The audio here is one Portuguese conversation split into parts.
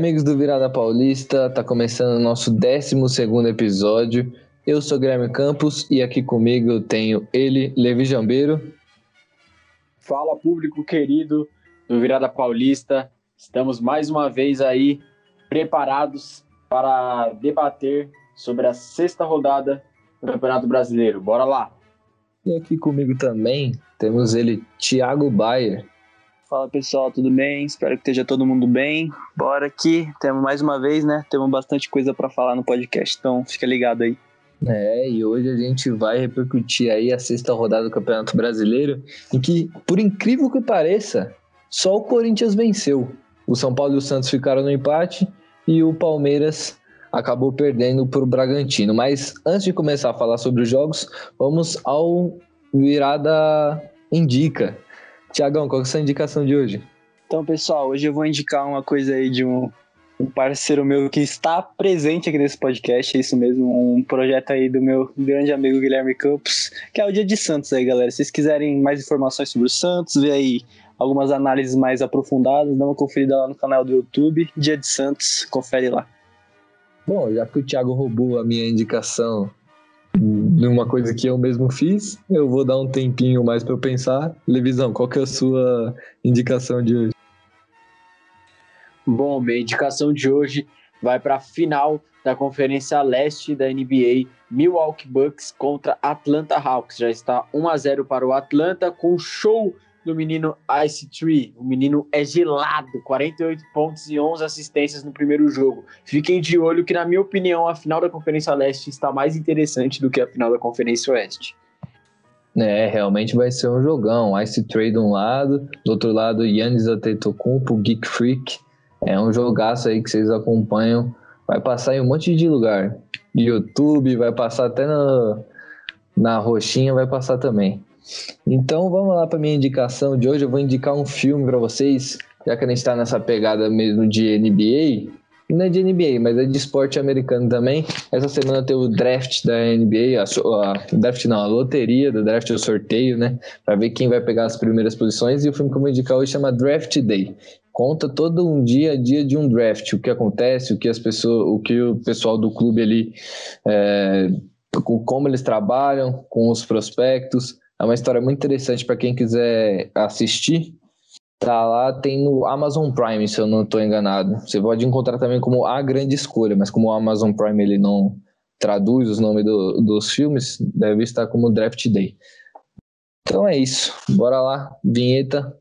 amigos do Virada Paulista, tá começando o nosso 12 episódio. Eu sou Guilherme Campos e aqui comigo eu tenho ele, Levi Jambeiro. Fala, público querido do Virada Paulista. Estamos mais uma vez aí preparados para debater sobre a sexta rodada do Campeonato Brasileiro. Bora lá! E aqui comigo também temos ele, Thiago Bayer. Fala pessoal, tudo bem? Espero que esteja todo mundo bem. Bora aqui, temos mais uma vez, né? Temos bastante coisa para falar no podcast, então fica ligado aí. É, e hoje a gente vai repercutir aí a sexta rodada do Campeonato Brasileiro, em que, por incrível que pareça, só o Corinthians venceu. O São Paulo e o Santos ficaram no empate e o Palmeiras acabou perdendo para o Bragantino. Mas antes de começar a falar sobre os jogos, vamos ao Virada Indica. Tiagão, qual é a sua indicação de hoje? Então, pessoal, hoje eu vou indicar uma coisa aí de um, um parceiro meu que está presente aqui nesse podcast, é isso mesmo, um projeto aí do meu grande amigo Guilherme Campos, que é o Dia de Santos aí, galera. Se vocês quiserem mais informações sobre o Santos, ver aí algumas análises mais aprofundadas, dá uma conferida lá no canal do YouTube, Dia de Santos, confere lá. Bom, já que o Thiago roubou a minha indicação numa coisa que eu mesmo fiz, eu vou dar um tempinho mais para eu pensar. Levisão, qual que é a sua indicação de hoje? Bom, minha indicação de hoje vai para a final da Conferência Leste da NBA, Milwaukee Bucks contra Atlanta Hawks. Já está 1 a 0 para o Atlanta com show do menino Ice Tree. O menino é gelado, 48 pontos e 11 assistências no primeiro jogo. Fiquem de olho que, na minha opinião, a final da Conferência Leste está mais interessante do que a final da Conferência Oeste. É, realmente vai ser um jogão. Ice Tree de um lado, do outro lado Yannis Antetokounmpo, Geek Freak. É um jogaço aí que vocês acompanham. Vai passar em um monte de lugar. YouTube, vai passar até na, na roxinha, vai passar também. Então vamos lá para minha indicação de hoje. Eu vou indicar um filme para vocês, já que a gente está nessa pegada mesmo de NBA. Não é de NBA, mas é de esporte americano também. Essa semana tem o draft da NBA, a, a draft não, a loteria do draft, o sorteio, né? Para ver quem vai pegar as primeiras posições. E o filme que eu vou indicar hoje chama Draft Day. Conta todo um dia a dia de um draft, o que acontece, o que as pessoas, o que o pessoal do clube ali, é, como eles trabalham com os prospectos, é uma história muito interessante para quem quiser assistir. Tá lá, tem no Amazon Prime, se eu não estou enganado. Você pode encontrar também como A Grande Escolha, mas como o Amazon Prime ele não traduz os nomes do, dos filmes, deve estar como Draft Day. Então é isso. Bora lá, vinheta.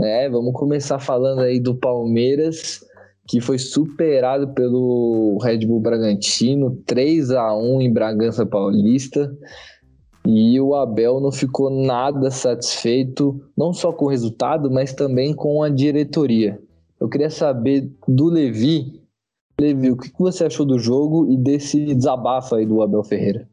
É, vamos começar falando aí do Palmeiras que foi superado pelo Red Bull Bragantino, 3 a 1 em Bragança Paulista. E o Abel não ficou nada satisfeito, não só com o resultado, mas também com a diretoria. Eu queria saber do Levi, Levi, o que você achou do jogo e desse desabafo aí do Abel Ferreira?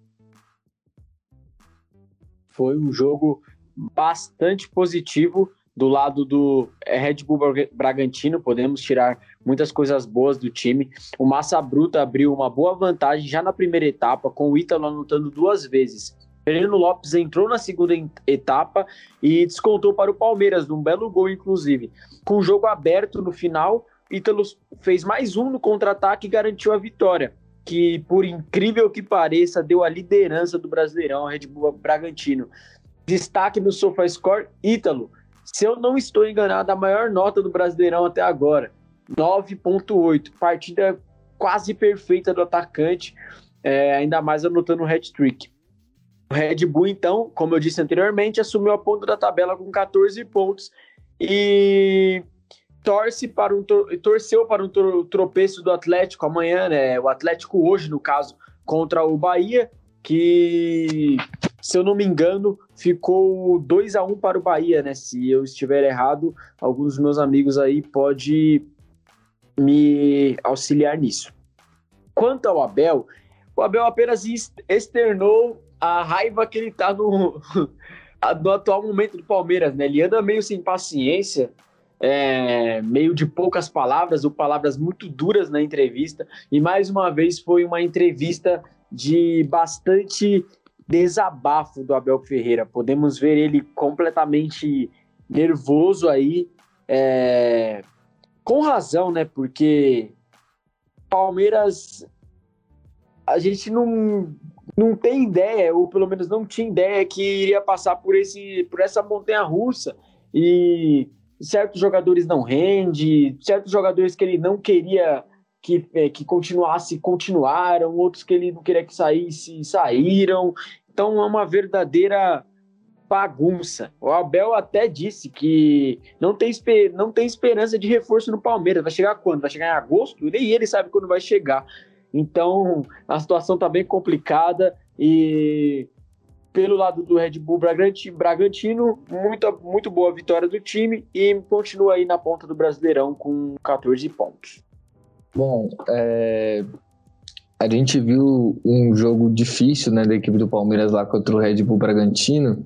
Foi um jogo bastante positivo do lado do é, Red Bull Bragantino, podemos tirar muitas coisas boas do time. O Massa Bruta abriu uma boa vantagem já na primeira etapa, com o Ítalo anotando duas vezes. Fernando Lopes entrou na segunda etapa e descontou para o Palmeiras, num belo gol, inclusive. Com o jogo aberto no final, Ítalo fez mais um no contra-ataque e garantiu a vitória, que, por incrível que pareça, deu a liderança do Brasileirão Red Bull Bragantino. Destaque no SofaScore, Ítalo, se eu não estou enganado, a maior nota do Brasileirão até agora, 9.8. Partida quase perfeita do atacante, é, ainda mais anotando um hat-trick. O Red Bull, então, como eu disse anteriormente, assumiu a ponta da tabela com 14 pontos e torce para um torceu para um tropeço do Atlético amanhã, né? O Atlético hoje, no caso, contra o Bahia, que se eu não me engano, ficou 2 a 1 um para o Bahia, né? Se eu estiver errado, alguns dos meus amigos aí pode me auxiliar nisso. Quanto ao Abel, o Abel apenas externou a raiva que ele tá no, no atual momento do Palmeiras, né? Ele anda meio sem paciência, é, meio de poucas palavras ou palavras muito duras na entrevista. E mais uma vez foi uma entrevista de bastante desabafo do Abel Ferreira. Podemos ver ele completamente nervoso aí, é, com razão, né? Porque Palmeiras, a gente não, não tem ideia, ou pelo menos não tinha ideia que iria passar por, esse, por essa montanha russa e certos jogadores não rende, certos jogadores que ele não queria que, é, que continuasse, continuaram, outros que ele não queria que saísse, saíram. Então é uma verdadeira bagunça. O Abel até disse que não tem, não tem esperança de reforço no Palmeiras. Vai chegar quando? Vai chegar em agosto? Nem ele sabe quando vai chegar. Então a situação está bem complicada e pelo lado do Red Bull Bragantino, muito, muito boa vitória do time e continua aí na ponta do Brasileirão com 14 pontos. Bom, é, a gente viu um jogo difícil né, da equipe do Palmeiras lá contra o Red Bull Bragantino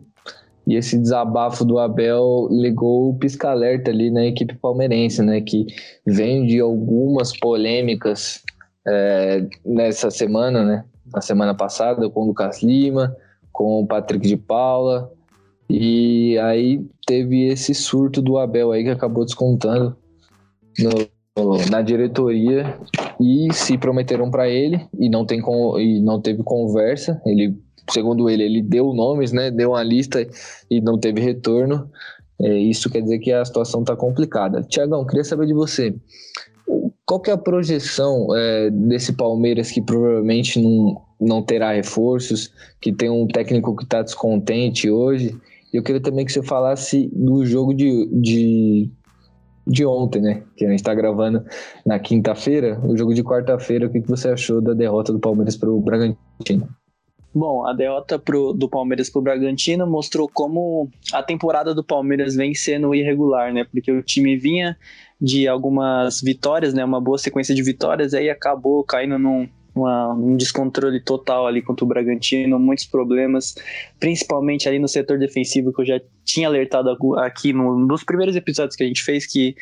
e esse desabafo do Abel ligou o pisca-alerta ali na equipe palmeirense, né, que vem de algumas polêmicas é, nessa semana, né, na semana passada com o Lucas Lima, com o Patrick de Paula. E aí teve esse surto do Abel aí que acabou descontando no, na diretoria e se prometeram para ele e não tem e não teve conversa. Ele, segundo ele, ele deu nomes, né? Deu uma lista e não teve retorno. É, isso quer dizer que a situação está complicada. Tiagão, queria saber de você. Qual que é a projeção é, desse Palmeiras que provavelmente não, não terá reforços, que tem um técnico que está descontente hoje? Eu queria também que você falasse do jogo de, de, de ontem, né? Que a gente está gravando na quinta-feira. O jogo de quarta-feira, o que, você achou da derrota do Palmeiras para o Bragantino? Bom, a derrota pro, do Palmeiras para o Bragantino mostrou como a temporada do Palmeiras vem sendo irregular, né? Porque o time vinha de algumas vitórias, né? Uma boa sequência de vitórias, aí acabou caindo num, uma, um descontrole total ali contra o Bragantino, muitos problemas, principalmente ali no setor defensivo, que eu já tinha alertado aqui no, nos primeiros episódios que a gente fez, que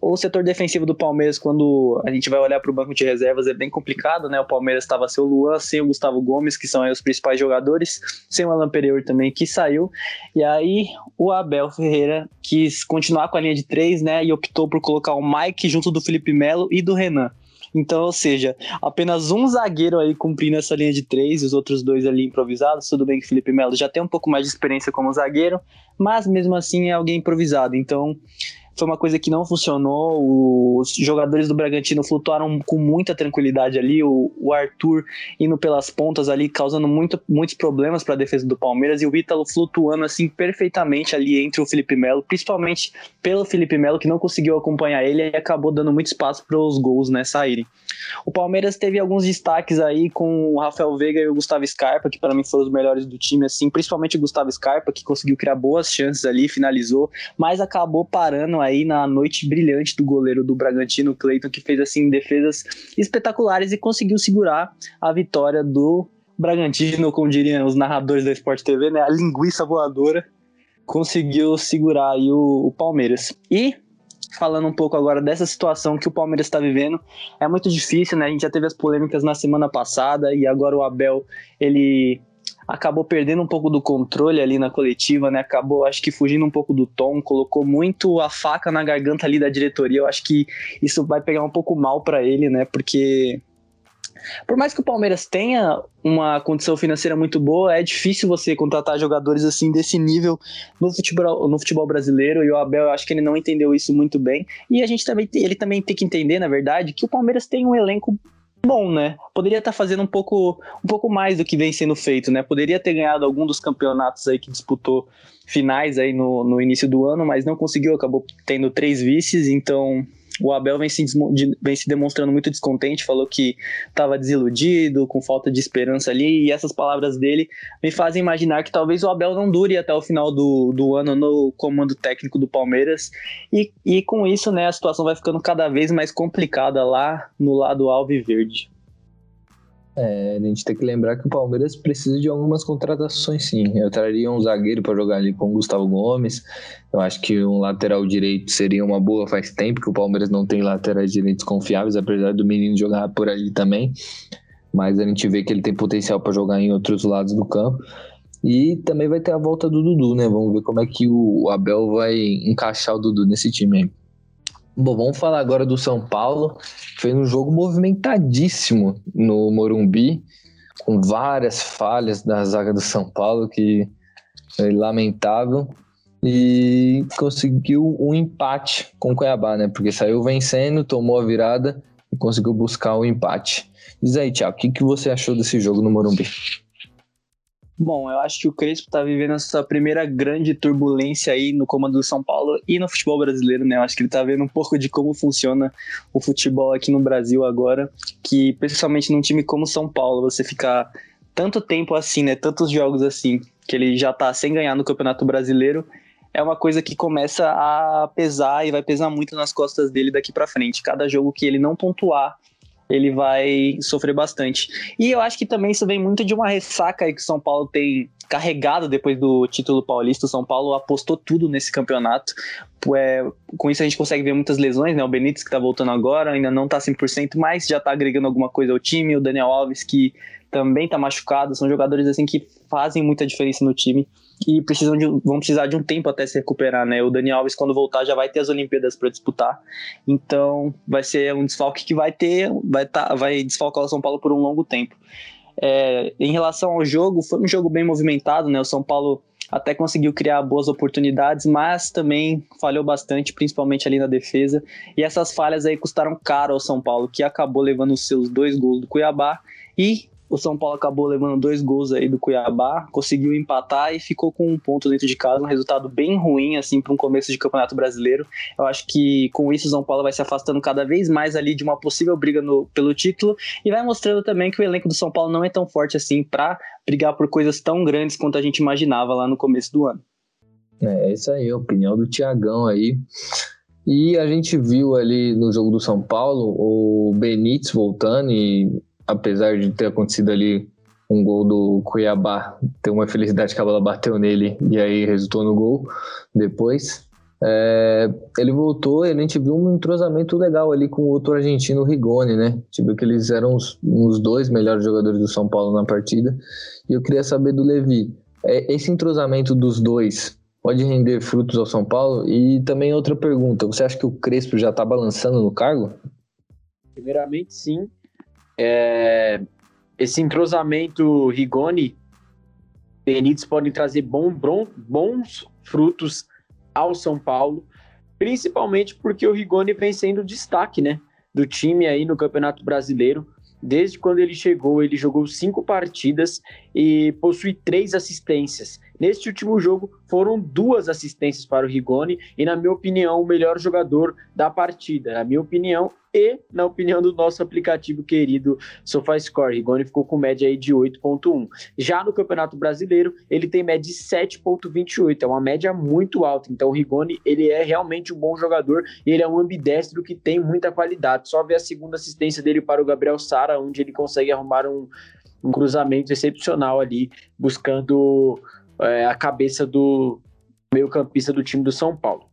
o setor defensivo do Palmeiras, quando a gente vai olhar para o banco de reservas, é bem complicado, né? O Palmeiras estava sem o Luan, sem o Gustavo Gomes, que são os principais jogadores, sem o Alan Pereira também, que saiu. E aí o Abel Ferreira quis continuar com a linha de três, né? E optou por colocar o Mike junto do Felipe Melo e do Renan. Então, ou seja, apenas um zagueiro aí cumprindo essa linha de três os outros dois ali improvisados. Tudo bem que Felipe Melo já tem um pouco mais de experiência como zagueiro, mas mesmo assim é alguém improvisado. Então, foi uma coisa que não funcionou. Os jogadores do Bragantino flutuaram com muita tranquilidade ali. O, o Arthur indo pelas pontas ali, causando muito, muitos problemas para a defesa do Palmeiras. E o Ítalo flutuando assim perfeitamente ali entre o Felipe Melo, principalmente pelo Felipe Melo, que não conseguiu acompanhar ele e acabou dando muito espaço para os gols né, saírem. O Palmeiras teve alguns destaques aí com o Rafael Veiga e o Gustavo Scarpa, que para mim foram os melhores do time, assim, principalmente o Gustavo Scarpa, que conseguiu criar boas chances ali, finalizou, mas acabou parando aí na noite brilhante do goleiro do Bragantino, Cleiton, que fez assim defesas espetaculares e conseguiu segurar a vitória do Bragantino, como diriam os narradores da Sport TV, né? A linguiça voadora conseguiu segurar aí o, o Palmeiras. E falando um pouco agora dessa situação que o Palmeiras está vivendo. É muito difícil, né? A gente já teve as polêmicas na semana passada e agora o Abel, ele acabou perdendo um pouco do controle ali na coletiva, né? Acabou, acho que fugindo um pouco do tom, colocou muito a faca na garganta ali da diretoria. Eu acho que isso vai pegar um pouco mal para ele, né? Porque por mais que o Palmeiras tenha uma condição financeira muito boa, é difícil você contratar jogadores assim desse nível no futebol, no futebol brasileiro. E o Abel, eu acho que ele não entendeu isso muito bem. E a gente também, ele também tem que entender, na verdade, que o Palmeiras tem um elenco bom, né? Poderia estar tá fazendo um pouco, um pouco mais do que vem sendo feito, né? Poderia ter ganhado algum dos campeonatos aí que disputou finais aí no, no início do ano, mas não conseguiu, acabou tendo três vices, então o Abel vem se, vem se demonstrando muito descontente, falou que estava desiludido, com falta de esperança ali, e essas palavras dele me fazem imaginar que talvez o Abel não dure até o final do, do ano no comando técnico do Palmeiras, e, e com isso, né, a situação vai ficando cada vez mais complicada lá no lado alviverde. É, a gente tem que lembrar que o Palmeiras precisa de algumas contratações sim. Eu traria um zagueiro para jogar ali com o Gustavo Gomes. Eu acho que um lateral direito seria uma boa. Faz tempo que o Palmeiras não tem laterais direitos confiáveis, apesar do menino jogar por ali também. Mas a gente vê que ele tem potencial para jogar em outros lados do campo. E também vai ter a volta do Dudu, né? Vamos ver como é que o Abel vai encaixar o Dudu nesse time aí. Bom, vamos falar agora do São Paulo. Fez um jogo movimentadíssimo no Morumbi, com várias falhas na zaga do São Paulo, que é lamentável. E conseguiu um empate com o Cuiabá, né? Porque saiu vencendo, tomou a virada e conseguiu buscar o um empate. Diz aí, Thiago, o que, que você achou desse jogo no Morumbi? Bom, eu acho que o Crespo tá vivendo essa primeira grande turbulência aí no comando do São Paulo e no futebol brasileiro, né? Eu acho que ele tá vendo um pouco de como funciona o futebol aqui no Brasil agora, que principalmente num time como São Paulo, você ficar tanto tempo assim, né? Tantos jogos assim, que ele já tá sem ganhar no Campeonato Brasileiro, é uma coisa que começa a pesar e vai pesar muito nas costas dele daqui para frente. Cada jogo que ele não pontuar ele vai sofrer bastante. E eu acho que também isso vem muito de uma ressaca que o São Paulo tem carregado depois do título paulista. O São Paulo apostou tudo nesse campeonato. É, com isso a gente consegue ver muitas lesões, né? O Benítez que tá voltando agora, ainda não tá 100%, mas já tá agregando alguma coisa ao time. O Daniel Alves que também tá machucado. São jogadores assim que fazem muita diferença no time e precisam de, vão precisar de um tempo até se recuperar, né? O Dani Alves, quando voltar, já vai ter as Olimpíadas para disputar. Então, vai ser um desfalque que vai ter, vai, tá, vai desfalcar o São Paulo por um longo tempo. É, em relação ao jogo, foi um jogo bem movimentado, né? O São Paulo até conseguiu criar boas oportunidades, mas também falhou bastante, principalmente ali na defesa. E essas falhas aí custaram caro ao São Paulo, que acabou levando os seus dois gols do Cuiabá e o São Paulo acabou levando dois gols aí do Cuiabá, conseguiu empatar e ficou com um ponto dentro de casa, um resultado bem ruim assim para um começo de Campeonato Brasileiro. Eu acho que com isso o São Paulo vai se afastando cada vez mais ali de uma possível briga no, pelo título e vai mostrando também que o elenco do São Paulo não é tão forte assim para brigar por coisas tão grandes quanto a gente imaginava lá no começo do ano. É, é isso aí, a opinião do Tiagão aí. E a gente viu ali no jogo do São Paulo o Benítez voltando e apesar de ter acontecido ali um gol do Cuiabá, ter uma felicidade que a bola bateu nele e aí resultou no gol depois. É, ele voltou e a gente viu um entrosamento legal ali com o outro argentino, Rigoni, né? Tipo, que eles eram os, os dois melhores jogadores do São Paulo na partida. E eu queria saber do Levi, é, esse entrosamento dos dois pode render frutos ao São Paulo? E também outra pergunta, você acha que o Crespo já está balançando no cargo? Primeiramente, sim. É, esse entrosamento Rigoni Benítez podem trazer bom, bom, bons frutos ao São Paulo, principalmente porque o Rigoni vem sendo destaque, né, do time aí no Campeonato Brasileiro. Desde quando ele chegou, ele jogou cinco partidas e possui três assistências. Neste último jogo, foram duas assistências para o Rigoni e, na minha opinião, o melhor jogador da partida. Na minha opinião, e na opinião do nosso aplicativo querido SofaScore. Rigoni ficou com média aí de 8.1. Já no Campeonato Brasileiro, ele tem média de 7.28, é uma média muito alta. Então o Rigoni, ele é realmente um bom jogador e ele é um ambidestro que tem muita qualidade. Só ver a segunda assistência dele para o Gabriel Sara, onde ele consegue arrumar um, um cruzamento excepcional ali, buscando é, a cabeça do meio-campista do time do São Paulo.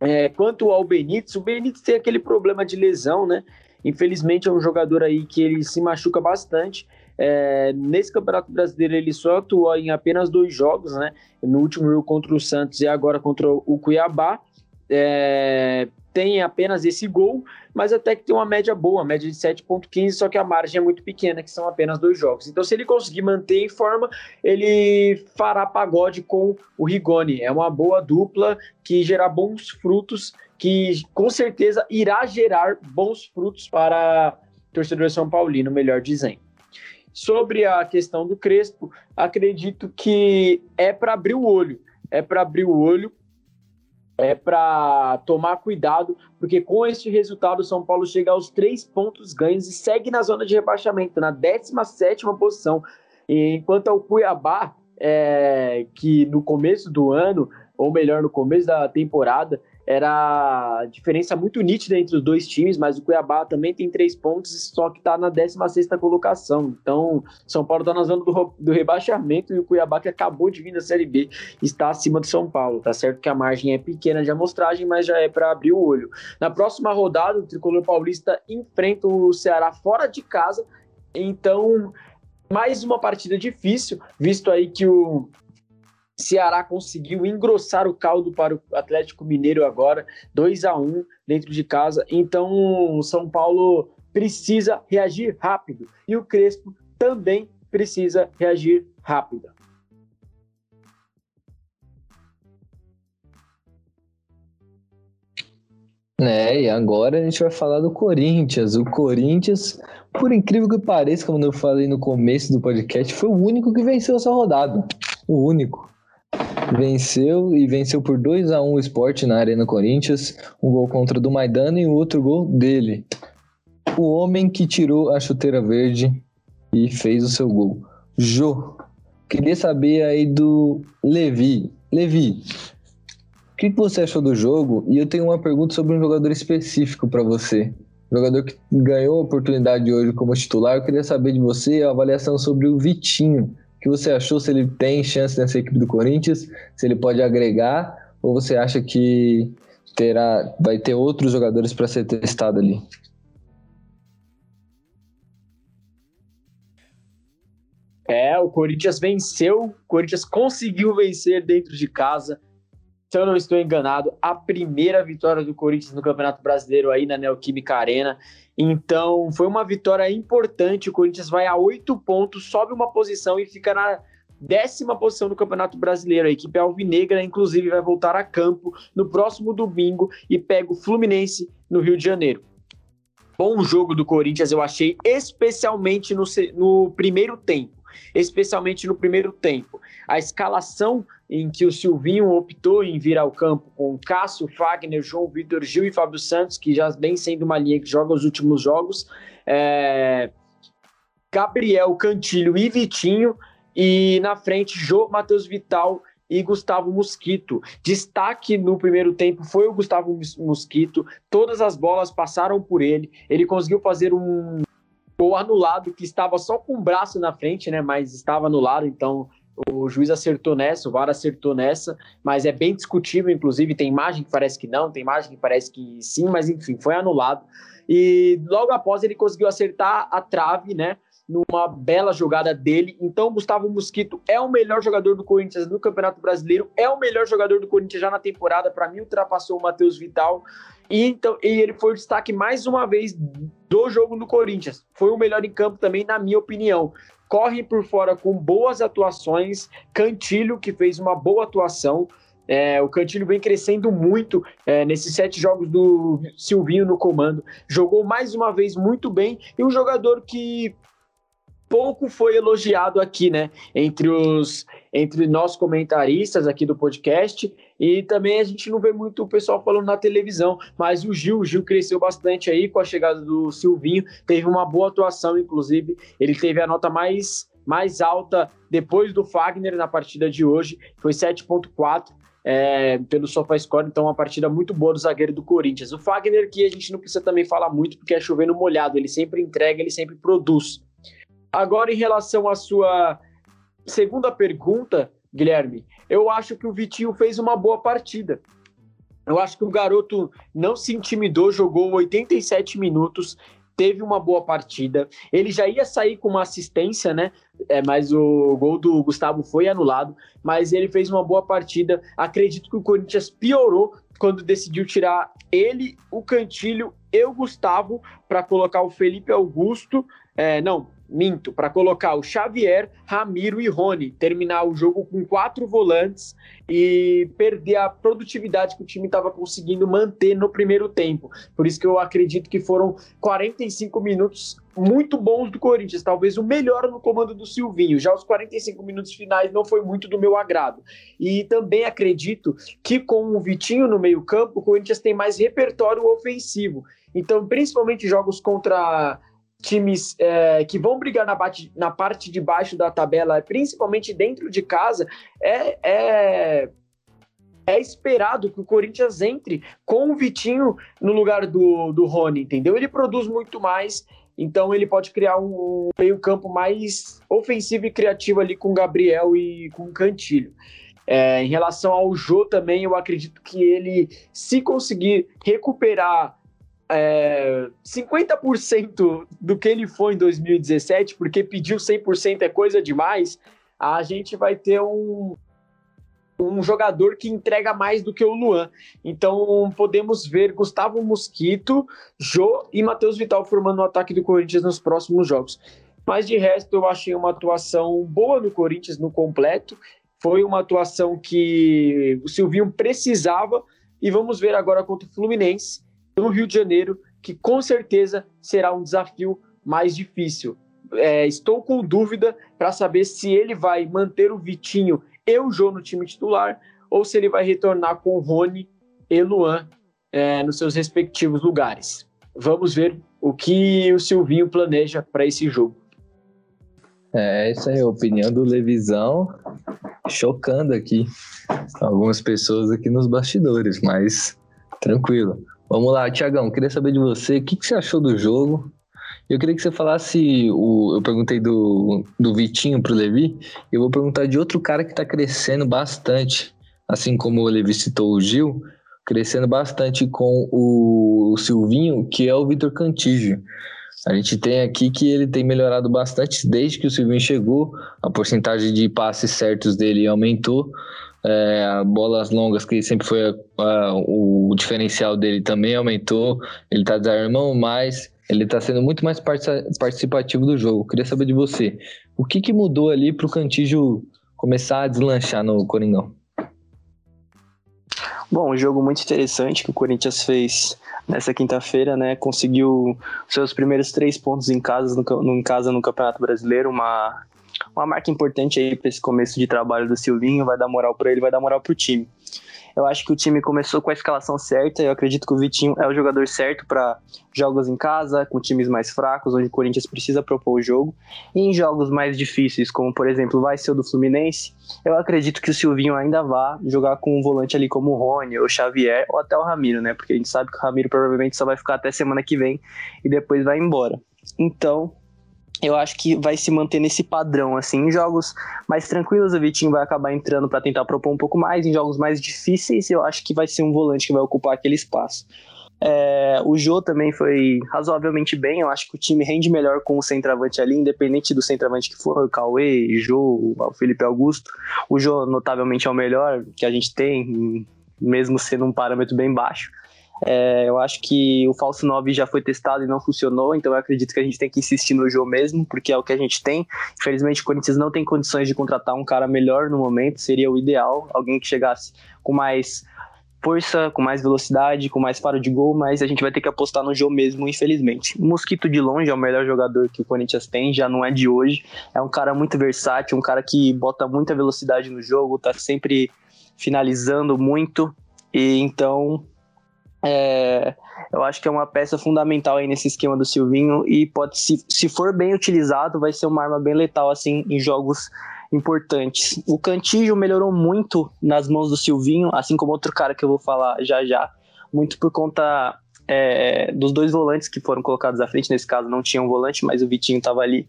É, quanto ao Benítez, o Benítez tem aquele problema de lesão, né? Infelizmente é um jogador aí que ele se machuca bastante. É, nesse Campeonato Brasileiro ele só atuou em apenas dois jogos, né? No último jogo contra o Santos e agora contra o Cuiabá. É, tem apenas esse gol, mas até que tem uma média boa, média de 7,15, só que a margem é muito pequena, que são apenas dois jogos. Então, se ele conseguir manter em forma, ele fará pagode com o Rigoni. É uma boa dupla que gerará bons frutos, que com certeza irá gerar bons frutos para o torcedor São Paulino, melhor dizendo. Sobre a questão do Crespo, acredito que é para abrir o olho. É para abrir o olho é para tomar cuidado, porque com este resultado o São Paulo chega aos três pontos ganhos e segue na zona de rebaixamento, na 17 posição. Enquanto ao Cuiabá, é, que no começo do ano, ou melhor, no começo da temporada, era diferença muito nítida entre os dois times, mas o Cuiabá também tem três pontos, só que está na 16 colocação. Então, São Paulo está na zona do, do, rebaixamento e o Cuiabá, que acabou de vir da Série B, está acima do São Paulo. Tá certo que a margem é pequena de amostragem, mas já é para abrir o olho. Na próxima rodada, o Tricolor Paulista enfrenta o Ceará fora de casa, então mais uma partida difícil, visto aí que o Ceará conseguiu engrossar o caldo para o Atlético Mineiro agora, 2 a 1 dentro de casa. Então, o São Paulo precisa reagir rápido e o Crespo também precisa reagir rápido. É, e agora a gente vai falar do Corinthians. O Corinthians, por incrível que pareça, como eu falei no começo do podcast, foi o único que venceu essa rodada. O único. Venceu e venceu por 2 a 1 o Sport na Arena Corinthians. Um gol contra do Maidana e o outro gol dele. O homem que tirou a chuteira verde e fez o seu gol. Jô, queria saber aí do Levi. Levi, que, que você achou do jogo? E eu tenho uma pergunta sobre um jogador específico para você. jogador que ganhou a oportunidade hoje como titular. Eu queria saber de você a avaliação sobre o Vitinho. Que você achou? Se ele tem chance nessa equipe do Corinthians? Se ele pode agregar? Ou você acha que terá, vai ter outros jogadores para ser testado ali? É, o Corinthians venceu, o Corinthians conseguiu vencer dentro de casa se eu não estou enganado, a primeira vitória do Corinthians no Campeonato Brasileiro aí na Neoquímica Arena. Então, foi uma vitória importante. O Corinthians vai a oito pontos, sobe uma posição e fica na décima posição no Campeonato Brasileiro. A equipe alvinegra, inclusive, vai voltar a campo no próximo domingo e pega o Fluminense no Rio de Janeiro. Bom jogo do Corinthians, eu achei, especialmente no, no primeiro tempo. Especialmente no primeiro tempo. A escalação em que o Silvinho optou em vir ao campo com Cássio, Fagner, João Vitor, Gil e Fábio Santos, que já vem sendo uma linha que joga os últimos jogos, é... Gabriel, Cantilho e Vitinho, e na frente Jô, Matheus Vital e Gustavo Mosquito. Destaque no primeiro tempo foi o Gustavo Mosquito, todas as bolas passaram por ele, ele conseguiu fazer um gol anulado que estava só com o braço na frente, né, mas estava anulado, então o juiz acertou nessa, o VAR acertou nessa, mas é bem discutível, inclusive tem imagem que parece que não, tem imagem que parece que sim, mas enfim, foi anulado. E logo após ele conseguiu acertar a trave, né? Numa bela jogada dele. Então, Gustavo Mosquito é o melhor jogador do Corinthians no Campeonato Brasileiro, é o melhor jogador do Corinthians já na temporada. Para mim, ultrapassou o Matheus Vital. E, então, e ele foi o destaque mais uma vez do jogo no Corinthians. Foi o melhor em campo também, na minha opinião corre por fora com boas atuações. Cantilho, que fez uma boa atuação. É, o Cantilho vem crescendo muito é, nesses sete jogos do Silvinho no comando. Jogou mais uma vez muito bem e um jogador que pouco foi elogiado aqui, né? Entre os entre nós comentaristas aqui do podcast. E também a gente não vê muito o pessoal falando na televisão, mas o Gil, o Gil cresceu bastante aí com a chegada do Silvinho, teve uma boa atuação, inclusive, ele teve a nota mais mais alta depois do Fagner na partida de hoje, foi 7.4 é, pelo SofaScore, então uma partida muito boa do zagueiro do Corinthians. O Fagner que a gente não precisa também falar muito porque é chovendo molhado, ele sempre entrega, ele sempre produz. Agora, em relação à sua segunda pergunta, Guilherme, eu acho que o Vitinho fez uma boa partida. Eu acho que o garoto não se intimidou, jogou 87 minutos, teve uma boa partida. Ele já ia sair com uma assistência, né? É, mas o gol do Gustavo foi anulado. Mas ele fez uma boa partida. Acredito que o Corinthians piorou quando decidiu tirar ele, o Cantilho e o Gustavo para colocar o Felipe Augusto. É, não, minto, para colocar o Xavier, Ramiro e Rony, terminar o jogo com quatro volantes e perder a produtividade que o time estava conseguindo manter no primeiro tempo. Por isso que eu acredito que foram 45 minutos muito bons do Corinthians, talvez o melhor no comando do Silvinho. Já os 45 minutos finais não foi muito do meu agrado. E também acredito que com o Vitinho no meio-campo, o Corinthians tem mais repertório ofensivo. Então, principalmente jogos contra times é, que vão brigar na, parte, na parte de baixo da tabela, principalmente dentro de casa, é, é, é esperado que o Corinthians entre com o Vitinho no lugar do, do Rony, entendeu? Ele produz muito mais, então ele pode criar um meio-campo mais ofensivo e criativo ali com o Gabriel e com o Cantilho. É, em relação ao Jô também, eu acredito que ele, se conseguir recuperar é, 50% do que ele foi em 2017, porque pediu 100% é coisa demais, a gente vai ter um, um jogador que entrega mais do que o Luan. Então podemos ver Gustavo Mosquito, Jô e Matheus Vital formando o ataque do Corinthians nos próximos jogos. Mas de resto, eu achei uma atuação boa no Corinthians no completo. Foi uma atuação que o Silvinho precisava. E vamos ver agora contra o Fluminense, no Rio de Janeiro, que com certeza será um desafio mais difícil. É, estou com dúvida para saber se ele vai manter o Vitinho e o Jô no time titular ou se ele vai retornar com o Rony e Luan é, nos seus respectivos lugares. Vamos ver o que o Silvinho planeja para esse jogo. É, essa é a opinião do Levisão, chocando aqui algumas pessoas aqui nos bastidores, mas tranquilo. Vamos lá, Tiagão, queria saber de você, o que, que, você achou do jogo? Eu queria que você falasse, o, eu perguntei do, do Vitinho pro Levi, eu vou perguntar de outro cara que está crescendo bastante, assim como o Levi citou o Gil, crescendo bastante com o Silvinho, que é o Vitor Cantígio. A gente tem aqui que ele tem melhorado bastante desde que o Silvinho chegou, a porcentagem de passes certos dele aumentou, é, bolas longas, que sempre foi a, o diferencial dele, também aumentou, ele está desarmando mais, ele está sendo muito mais participativo do jogo. Queria saber de você, o que, que mudou ali para o Cantígio começar a deslanchar no Coringão? Bom, um jogo muito interessante que o Corinthians fez nessa quinta-feira, né? Conseguiu seus primeiros três pontos em casa no, em casa no Campeonato Brasileiro, uma, uma marca importante aí para esse começo de trabalho do Silvinho, vai dar moral para ele, vai dar moral para o time. Eu acho que o time começou com a escalação certa. Eu acredito que o Vitinho é o jogador certo para jogos em casa, com times mais fracos, onde o Corinthians precisa propor o jogo. E em jogos mais difíceis, como por exemplo vai ser o do Fluminense, eu acredito que o Silvinho ainda vá jogar com um volante ali como o Rony, ou o Xavier, ou até o Ramiro, né? Porque a gente sabe que o Ramiro provavelmente só vai ficar até semana que vem e depois vai embora. Então, eu acho que vai se manter nesse padrão, assim, em jogos mais tranquilos o Vitinho vai acabar entrando para tentar propor um pouco mais, em jogos mais difíceis eu acho que vai ser um volante que vai ocupar aquele espaço. É, o Jô também foi razoavelmente bem, eu acho que o time rende melhor com o centroavante ali, independente do centroavante que for, o Cauê, Jô, o Felipe Augusto. O Jô notavelmente é o melhor que a gente tem, mesmo sendo um parâmetro bem baixo. É, eu acho que o falso 9 já foi testado e não funcionou, então eu acredito que a gente tem que insistir no jogo mesmo, porque é o que a gente tem. Infelizmente, o Corinthians não tem condições de contratar um cara melhor no momento, seria o ideal, alguém que chegasse com mais força, com mais velocidade, com mais faro de gol, mas a gente vai ter que apostar no jogo mesmo, infelizmente. O Mosquito de longe é o melhor jogador que o Corinthians tem, já não é de hoje. É um cara muito versátil, um cara que bota muita velocidade no jogo, tá sempre finalizando muito. E então é, eu acho que é uma peça fundamental aí nesse esquema do Silvinho e pode, se, se for bem utilizado, vai ser uma arma bem letal assim em jogos importantes. O Cantillo melhorou muito nas mãos do Silvinho, assim como outro cara que eu vou falar já já, muito por conta é, dos dois volantes que foram colocados à frente. Nesse caso não tinha um volante, mas o Vitinho estava ali.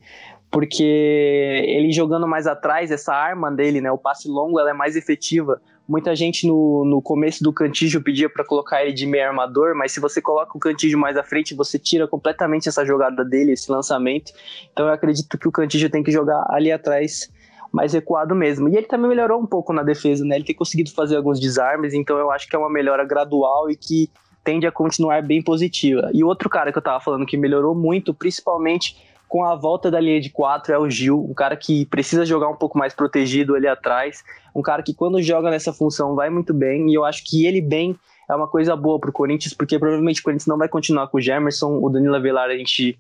Porque ele jogando mais atrás, essa arma dele, né, o passe longo, ela é mais efetiva Muita gente no, no começo do Cantígio pedia para colocar ele de meio armador, mas se você coloca o Cantígio mais à frente, você tira completamente essa jogada dele, esse lançamento. Então eu acredito que o Cantígio tem que jogar ali atrás mais recuado mesmo. E ele também melhorou um pouco na defesa, né? Ele tem conseguido fazer alguns desarmes, então eu acho que é uma melhora gradual e que tende a continuar bem positiva. E outro cara que eu tava falando que melhorou muito, principalmente com a volta da linha de quatro é o Gil, um cara que precisa jogar um pouco mais protegido ali atrás, um cara que quando joga nessa função vai muito bem, e eu acho que ele bem é uma coisa boa para o Corinthians, porque provavelmente o Corinthians não vai continuar com o Gemerson, o Danilo Avelar a gente,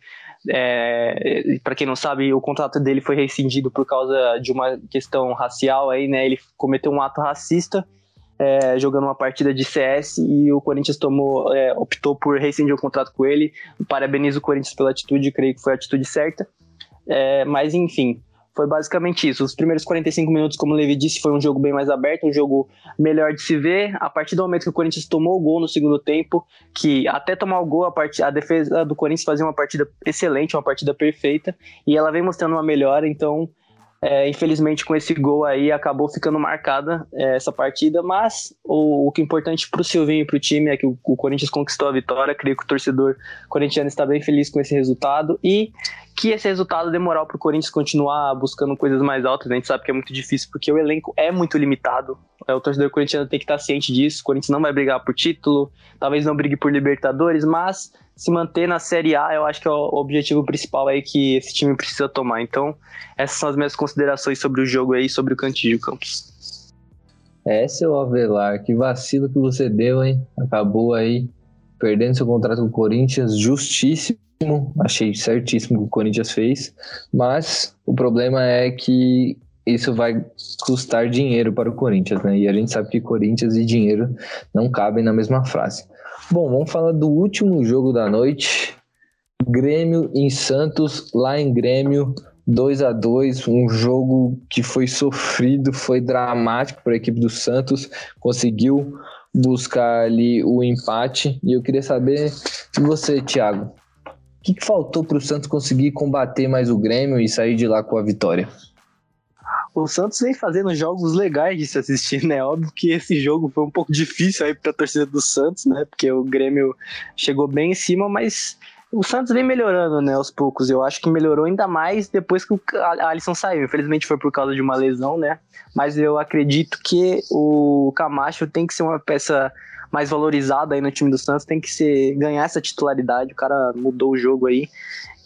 é, para quem não sabe, o contrato dele foi rescindido por causa de uma questão racial aí, né, ele cometeu um ato racista, é, jogando uma partida de CS e o Corinthians tomou, é, optou por rescindir o contrato com ele. Parabenizo o Corinthians pela atitude, creio que foi a atitude certa. É, mas enfim, foi basicamente isso. Os primeiros 45 minutos, como o Levi disse, foi um jogo bem mais aberto, um jogo melhor de se ver. A partir do momento que o Corinthians tomou o gol no segundo tempo, que até tomar o gol, a, part... a defesa do Corinthians fazia uma partida excelente, uma partida perfeita, e ela vem mostrando uma melhora, então É, infelizmente, com esse gol aí, acabou ficando marcada é, essa partida, mas o, o que é importante para o Silvinho e para o time é que o, o, Corinthians conquistou a vitória. Creio que o torcedor corintiano está bem feliz com esse resultado e que esse resultado demorar para o Corinthians continuar buscando coisas mais altas. A gente sabe que é muito difícil porque o elenco é muito limitado. É, o torcedor corintiano tem que estar ciente disso. O Corinthians não vai brigar por título, talvez não brigue por Libertadores, mas se manter na Série A, eu acho que é o objetivo principal aí que esse time precisa tomar. Então, essas são as minhas considerações sobre o jogo aí, sobre o Cantillo Campos. É, seu Avelar, que vacilo que você deu, hein? Acabou aí perdendo seu contrato com o Corinthians, justíssimo. Achei certíssimo o que o Corinthians fez, mas o problema é que isso vai custar dinheiro para o Corinthians, né? E a gente sabe que Corinthians e dinheiro não cabem na mesma frase. Bom, vamos falar do último jogo da noite. Grêmio em Santos, lá em Grêmio, 2 a 2 um jogo que foi sofrido, foi dramático para a equipe do Santos, conseguiu buscar ali o empate. E eu queria saber de você, Thiago, o que, que faltou para o Santos conseguir combater mais o Grêmio e sair de lá com a vitória? o Santos vem fazendo jogos legais de se assistir, né? Óbvio que esse jogo foi um pouco difícil aí para a torcida do Santos, né? Porque o Grêmio chegou bem em cima, mas o Santos vem melhorando, né, aos poucos. Eu acho que melhorou ainda mais depois que o Alisson saiu. Infelizmente foi por causa de uma lesão, né? Mas eu acredito que o Camacho tem que ser uma peça mais valorizada aí no time do Santos, tem que ser ganhar essa titularidade. O cara mudou o jogo aí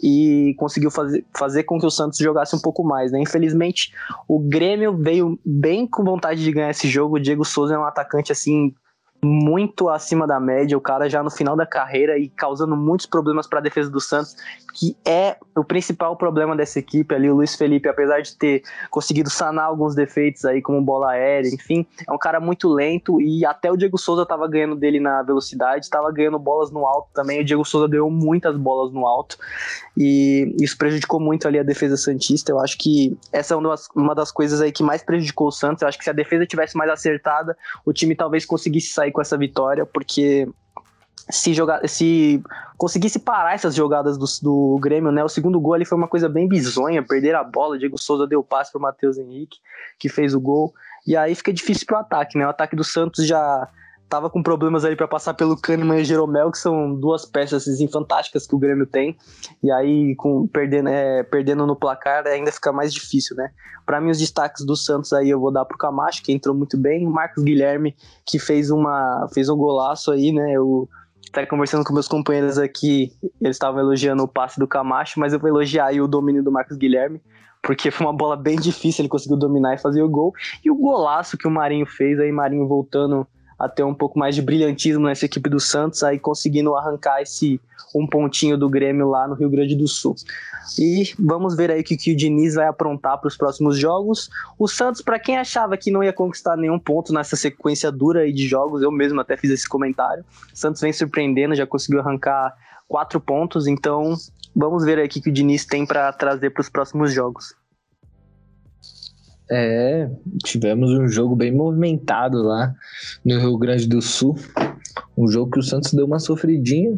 e conseguiu fazer, fazer com que o Santos jogasse um pouco mais. Né? Infelizmente, o Grêmio veio bem com vontade de ganhar esse jogo. O Diego Souza é um atacante assim muito acima da média, o cara já no final da carreira e causando muitos problemas para a defesa do Santos, que é o principal problema dessa equipe ali. O Luiz Felipe, apesar de ter conseguido sanar alguns defeitos aí, como bola aérea, enfim, é um cara muito lento e até o Diego Souza estava ganhando dele na velocidade, estava ganhando bolas no alto também. O Diego Souza ganhou muitas bolas no alto e isso prejudicou muito ali a defesa Santista. Eu acho que essa é uma das, uma das coisas aí que mais prejudicou o Santos. Eu acho que se a defesa tivesse mais acertada, o time talvez conseguisse sair com essa vitória, porque se jogar, se conseguisse parar essas jogadas do, do Grêmio, né? O segundo gol ali foi uma coisa bem bizonha, perder a bola, Diego Souza deu passe para o Matheus Henrique, que fez o gol. E aí fica difícil pro ataque, né? O ataque do Santos já tava com problemas aí para passar pelo Kahneman e o Jeromel, que são duas peças assim, fantásticas que o Grêmio tem. E aí, com perdendo, é, perdendo no placar, ainda fica mais difícil, né? Para mim, os destaques do Santos aí eu vou dar pro Camacho, que entrou muito bem, o Marcos Guilherme, que fez uma fez um golaço aí, né? Eu até conversando com meus companheiros aqui, eles estavam elogiando o passe do Camacho, mas eu vou elogiar aí o domínio do Marcos Guilherme, porque foi uma bola bem difícil, ele conseguiu dominar e fazer o gol. E o golaço que o Marinho fez, aí Marinho voltando a ter um pouco mais de brilhantismo nessa equipe do Santos, aí conseguindo arrancar esse um pontinho do Grêmio lá no Rio Grande do Sul. E vamos ver aí o que, que o Diniz vai aprontar para os próximos jogos. O Santos, para quem achava que não ia conquistar nenhum ponto nessa sequência dura aí de jogos, eu mesmo até fiz esse comentário. O Santos vem surpreendendo, já conseguiu arrancar quatro pontos, então vamos ver aí o que, que o Diniz tem para trazer para os próximos jogos. É, tivemos um jogo bem movimentado lá no Rio Grande do Sul. Um jogo que o Santos deu uma sofridinha,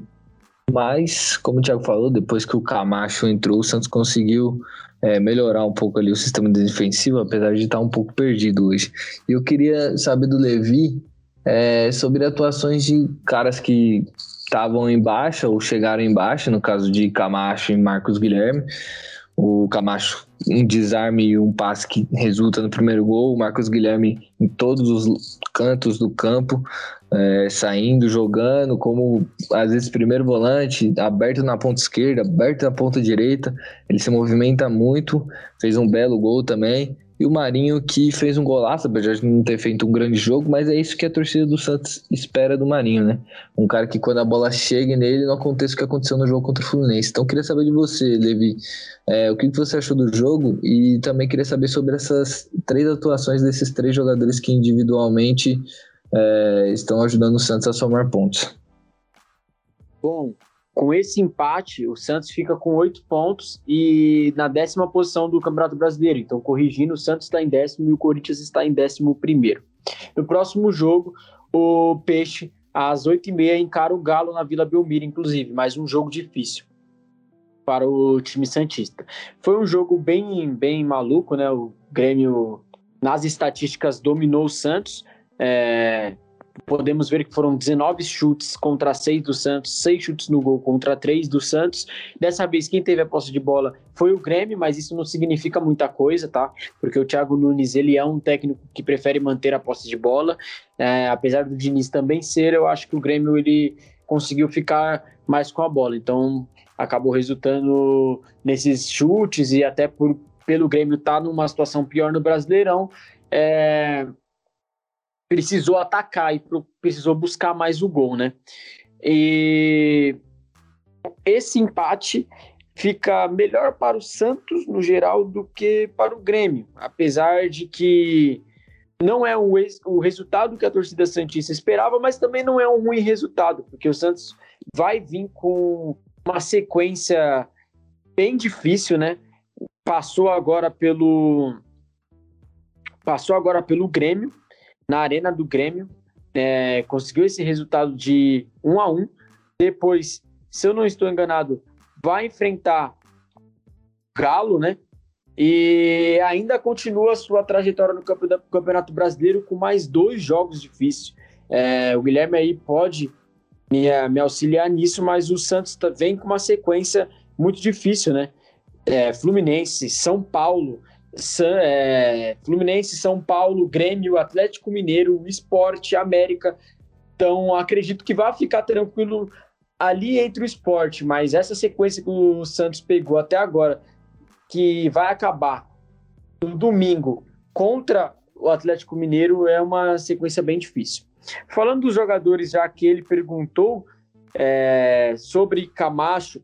mas, como o Thiago falou, depois que o Camacho entrou, o Santos conseguiu é, melhorar um pouco ali o sistema defensivo, apesar de estar um pouco perdido hoje. E eu queria saber do Levi é, sobre atuações de caras que estavam em baixa ou chegaram em baixa, no caso de Camacho e Marcos Guilherme o Camacho um desarme e um passe que resulta no primeiro gol, o Marcos Guilherme em todos os cantos do campo, é, saindo, jogando, como às vezes primeiro volante, aberto na ponta esquerda, aberto na ponta direita, ele se movimenta muito, fez um belo gol também. E o Marinho que fez um golaço, apesar de não ter feito um grande jogo, mas é isso que a torcida do Santos espera do Marinho, né? Um cara que quando a bola chega nele não aconteça o que aconteceu no jogo contra o Fluminense. Então queria saber de você, Levi, é, o que você achou do jogo e também queria saber sobre essas três atuações desses três jogadores que individualmente é, estão ajudando o Santos a somar pontos. Bom, com esse empate, o Santos fica com oito pontos e na décima posição do Campeonato Brasileiro. Então, corrigindo, o Santos está em décimo e o Corinthians está em décimo primeiro. No próximo jogo, o Peixe, às oito e meia, encara o Galo na Vila Belmiro, inclusive, mais um jogo difícil. para o time Santista. Foi um jogo bem, bem maluco, né? O Grêmio, nas estatísticas, dominou o Santos. É, podemos ver que foram 19 chutes contra 6 do Santos, 6 chutes no gol contra 3 do Santos. Dessa vez, quem teve a posse de bola foi o Grêmio, mas isso não significa muita coisa, tá? Porque o Thiago Nunes, ele é um técnico que prefere manter a posse de bola. É, apesar do Diniz também ser, eu acho que o Grêmio, ele conseguiu ficar mais com a bola. Então, acabou resultando nesses chutes e até por, pelo Grêmio estar tá numa situação pior no Brasileirão, é, precisou atacar e precisou buscar mais o gol, né? E esse empate fica melhor para o Santos no geral do que para o Grêmio, apesar de que não é o, o resultado que a torcida santista esperava, mas também não é um ruim resultado, porque o Santos vai vir com uma sequência bem difícil, né? Passou agora pelo passou agora pelo Grêmio na arena do Grêmio, é, conseguiu esse resultado de 1 a 1. Depois, se eu não estou enganado, vai enfrentar Galo, né? E ainda continua sua trajetória no Campeonato Brasileiro com mais dois jogos difíceis. É, o Guilherme aí pode me, me auxiliar nisso, mas o Santos tá, vem com uma sequência muito difícil, né? É, Fluminense, São Paulo, San, é, Fluminense, São Paulo, Grêmio, Atlético Mineiro, Esporte, América. Então, acredito que vai ficar tranquilo ali entre o esporte, mas essa sequência que o Santos pegou até agora, que vai acabar no domingo contra o Atlético Mineiro, é uma sequência bem difícil. Falando dos jogadores, já que ele perguntou é, sobre Camacho,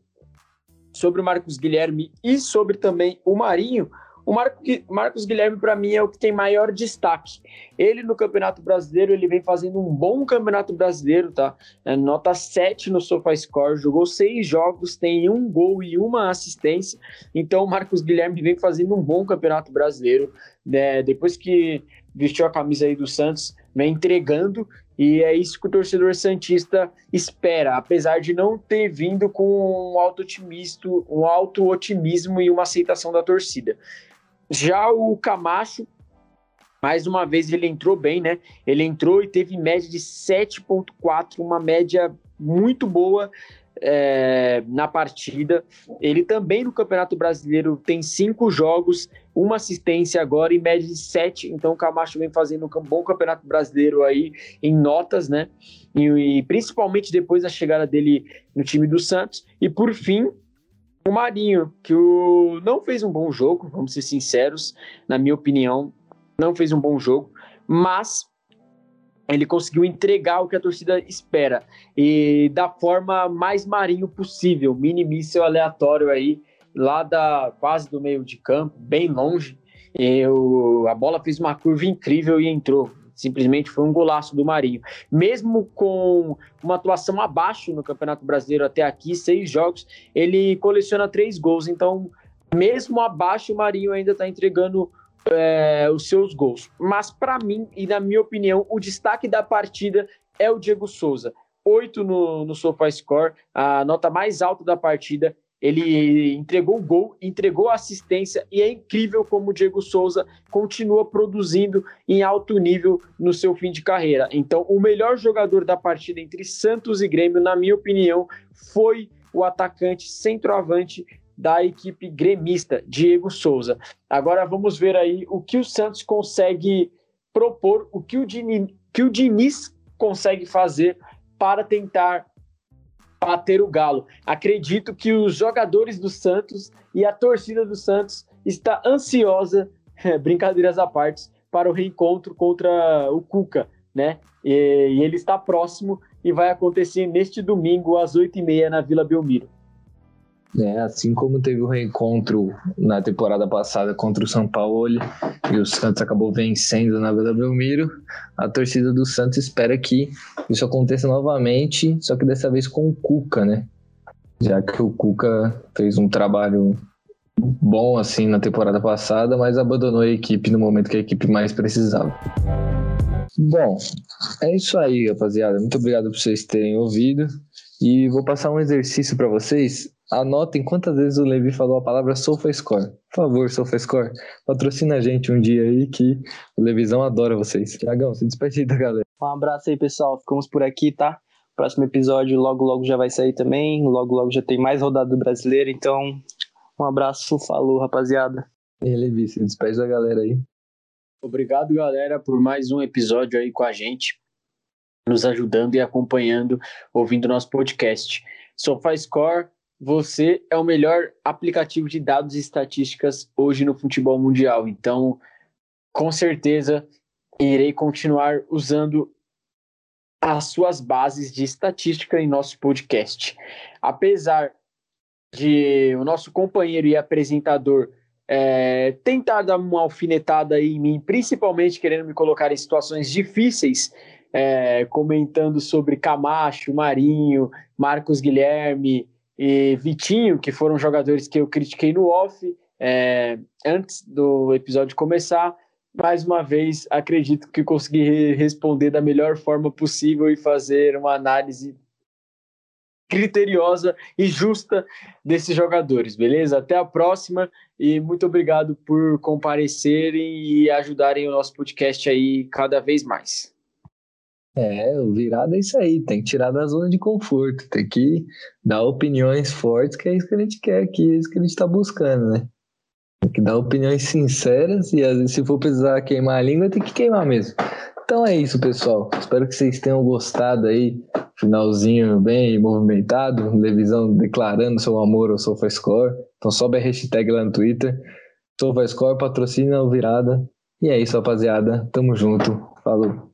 sobre o Marcos Guilherme e sobre também o Marinho, o Marco, Marcos Guilherme, para mim, é o que tem maior destaque. Ele no Campeonato Brasileiro, ele vem fazendo um bom Campeonato Brasileiro, tá? É, nota 7 no SofaScore, jogou seis jogos, tem um gol e uma assistência. Então, o Marcos Guilherme vem fazendo um bom Campeonato Brasileiro. Né? Depois que vestiu a camisa aí do Santos, vem entregando e é isso que o torcedor Santista espera, apesar de não ter vindo com um alto, otimismo, um alto otimismo e uma aceitação da torcida. Já o Camacho, mais uma vez, ele entrou bem, né? Ele entrou e teve média de 7,4, uma média muito boa é, na partida. Ele também no Campeonato Brasileiro tem cinco jogos, uma assistência agora e média de sete. Então o Camacho vem fazendo um bom Campeonato Brasileiro aí em notas, né? E, e principalmente depois da chegada dele no time do Santos. E por fim, o Marinho, que o... não fez um bom jogo, vamos ser sinceros, na minha opinião, não fez um bom jogo, mas ele conseguiu entregar o que a torcida espera e da forma mais marinho possível, mini míssil aleatório aí, lá da quase do meio de campo, bem longe. Eu, a bola fez uma curva incrível e entrou simplesmente foi um golaço do Marinho. Mesmo com uma atuação abaixo no Campeonato Brasileiro até aqui, seis jogos, ele coleciona três gols. Então, mesmo abaixo, o Marinho ainda está entregando é, os seus gols. Mas, para mim, e na minha opinião, o destaque da partida é o Diego Souza. Oito no, no SofaScore, a nota mais alta da partida ele entregou o gol, entregou a assistência e é incrível como o Diego Souza continua produzindo em alto nível no seu fim de carreira. Então, o melhor jogador da partida entre Santos e Grêmio, na minha opinião, foi o atacante centroavante da equipe gremista, Diego Souza. Agora vamos ver aí o que o Santos consegue propor, o que o Diniz, que o Diniz consegue fazer para tentar bater o Galo. Acredito que os jogadores do Santos e a torcida do Santos está ansiosa, brincadeiras à parte, para o reencontro contra o Cuca, né? E, e ele está próximo e vai acontecer neste domingo às 8h30 na Vila Belmiro. É, assim como teve o reencontro na temporada passada contra o São Paulo e o Santos acabou vencendo na Vila Belmiro, a torcida do Santos espera que isso aconteça novamente, só que dessa vez com o Cuca, né? Já que o Cuca fez um trabalho bom assim na temporada passada, mas abandonou a equipe no momento que a equipe mais precisava. Bom, é isso aí, rapaziada. Muito obrigado por vocês terem ouvido. E vou passar um exercício para vocês Anotem quantas vezes o Levi falou a palavra SofaScore. Por favor, SofaScore, patrocina a gente um dia aí que o Levizão adora vocês. Tiagão, se despede da galera. Um abraço aí, pessoal. Ficamos por aqui, tá? Próximo episódio logo logo já vai sair também. Logo logo já tem mais rodada do brasileiro. Então, um abraço, falou, rapaziada. E aí, Levi, se despede da galera aí. Obrigado, galera, por mais um episódio aí com a gente, nos ajudando e acompanhando, ouvindo nosso podcast. SofaScore, você é o melhor aplicativo de dados e estatísticas hoje no futebol mundial. Então, com certeza, irei continuar usando as suas bases de estatística em nosso podcast. Apesar de o nosso companheiro e apresentador é, tentar dar uma alfinetada em mim, principalmente querendo me colocar em situações difíceis, é, comentando sobre Camacho, Marinho, Marcos Guilherme e Vitinho, que foram jogadores que eu critiquei no off é, antes do episódio começar mais uma vez, acredito que consegui responder da melhor forma possível e fazer uma análise criteriosa e justa desses jogadores, beleza? Até a próxima e muito obrigado por comparecerem e ajudarem o nosso podcast aí cada vez mais. É, o virado é isso aí, tem que tirar da zona de conforto, tem que dar opiniões fortes, que é isso que a gente quer aqui, é isso que a gente está buscando, né? Tem que dar opiniões sinceras e vezes se for precisar queimar a língua, tem que queimar mesmo. Então é isso, pessoal. Espero que vocês tenham gostado aí. Finalzinho bem movimentado. Televisão declarando seu amor ao SofaScore. Então sobe a hashtag lá no Twitter. SofaScore patrocina o virada. E é isso, rapaziada. Tamo junto. Falou.